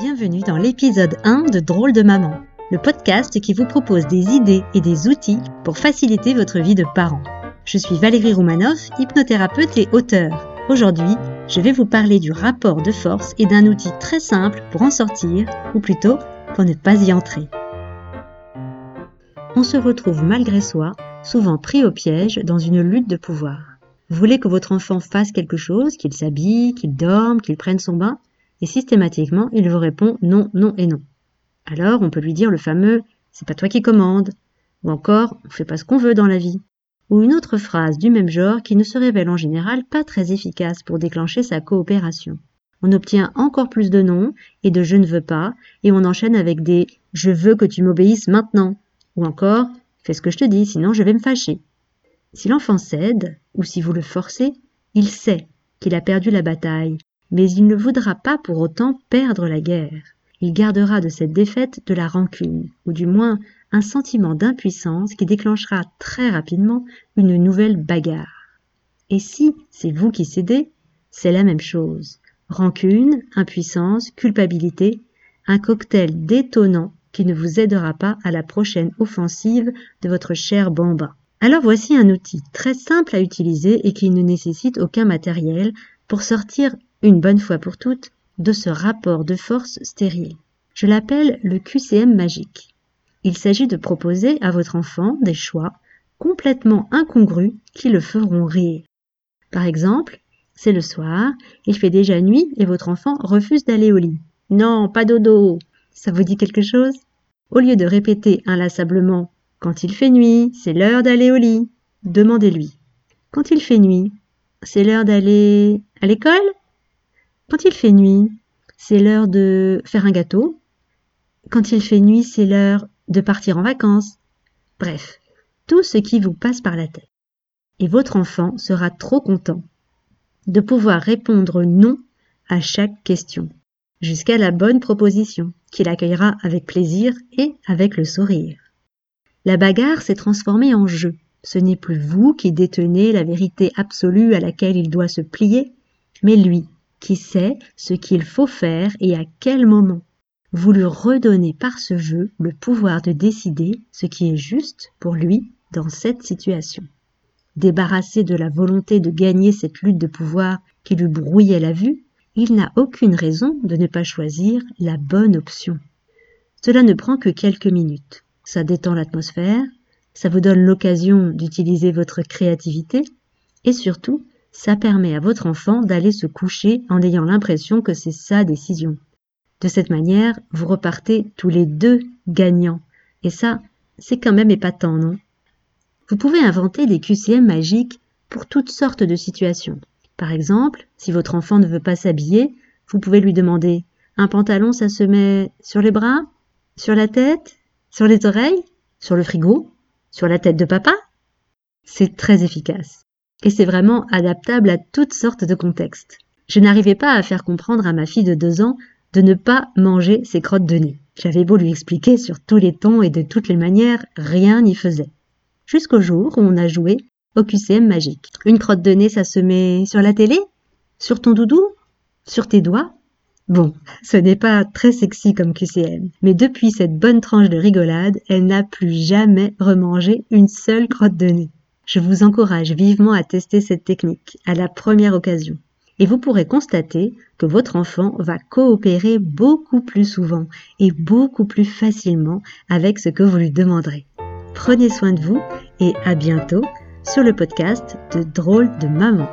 Bienvenue dans l'épisode 1 de Drôle de maman, le podcast qui vous propose des idées et des outils pour faciliter votre vie de parent. Je suis Valérie Roumanoff, hypnothérapeute et auteur. Aujourd'hui, je vais vous parler du rapport de force et d'un outil très simple pour en sortir, ou plutôt pour ne pas y entrer. On se retrouve malgré soi, souvent pris au piège dans une lutte de pouvoir. Vous voulez que votre enfant fasse quelque chose, qu'il s'habille, qu'il dorme, qu'il prenne son bain, et systématiquement, il vous répond non, non et non. Alors, on peut lui dire le fameux c'est pas toi qui commande, ou encore on fait pas ce qu'on veut dans la vie, ou une autre phrase du même genre qui ne se révèle en général pas très efficace pour déclencher sa coopération. On obtient encore plus de non et de je ne veux pas, et on enchaîne avec des je veux que tu m'obéisses maintenant, ou encore fais ce que je te dis, sinon je vais me fâcher. Si l'enfant cède, ou si vous le forcez, il sait qu'il a perdu la bataille, mais il ne voudra pas pour autant perdre la guerre. Il gardera de cette défaite de la rancune, ou du moins un sentiment d'impuissance qui déclenchera très rapidement une nouvelle bagarre. Et si c'est vous qui cédez, c'est la même chose. Rancune, impuissance, culpabilité, un cocktail détonnant qui ne vous aidera pas à la prochaine offensive de votre cher bambin. Alors voici un outil très simple à utiliser et qui ne nécessite aucun matériel pour sortir une bonne fois pour toutes de ce rapport de force stérile. Je l'appelle le QCM magique. Il s'agit de proposer à votre enfant des choix complètement incongrus qui le feront rire. Par exemple, c'est le soir, il fait déjà nuit et votre enfant refuse d'aller au lit. Non, pas dodo. Ça vous dit quelque chose? Au lieu de répéter inlassablement quand il fait nuit, c'est l'heure d'aller au lit. Demandez-lui. Quand il fait nuit, c'est l'heure d'aller à l'école? Quand il fait nuit, c'est l'heure de faire un gâteau Quand il fait nuit, c'est l'heure de partir en vacances Bref, tout ce qui vous passe par la tête. Et votre enfant sera trop content de pouvoir répondre non à chaque question, jusqu'à la bonne proposition, qu'il accueillera avec plaisir et avec le sourire. La bagarre s'est transformée en jeu. Ce n'est plus vous qui détenez la vérité absolue à laquelle il doit se plier, mais lui qui sait ce qu'il faut faire et à quel moment. Vous lui redonnez par ce jeu le pouvoir de décider ce qui est juste pour lui dans cette situation. Débarrassé de la volonté de gagner cette lutte de pouvoir qui lui brouillait la vue, il n'a aucune raison de ne pas choisir la bonne option. Cela ne prend que quelques minutes ça détend l'atmosphère, ça vous donne l'occasion d'utiliser votre créativité et surtout, ça permet à votre enfant d'aller se coucher en ayant l'impression que c'est sa décision. De cette manière, vous repartez tous les deux gagnants. Et ça, c'est quand même épatant, non? Vous pouvez inventer des QCM magiques pour toutes sortes de situations. Par exemple, si votre enfant ne veut pas s'habiller, vous pouvez lui demander un pantalon, ça se met sur les bras? Sur la tête? Sur les oreilles? Sur le frigo? Sur la tête de papa C'est très efficace. Et c'est vraiment adaptable à toutes sortes de contextes. Je n'arrivais pas à faire comprendre à ma fille de deux ans de ne pas manger ses crottes de nez. J'avais beau lui expliquer sur tous les tons et de toutes les manières, rien n'y faisait. Jusqu'au jour où on a joué au QCM magique. Une crotte de nez, ça se met sur la télé? Sur ton doudou? Sur tes doigts? Bon, ce n'est pas très sexy comme QCM, mais depuis cette bonne tranche de rigolade, elle n'a plus jamais remangé une seule crotte de nez. Je vous encourage vivement à tester cette technique à la première occasion. Et vous pourrez constater que votre enfant va coopérer beaucoup plus souvent et beaucoup plus facilement avec ce que vous lui demanderez. Prenez soin de vous et à bientôt sur le podcast de Drôle de Maman.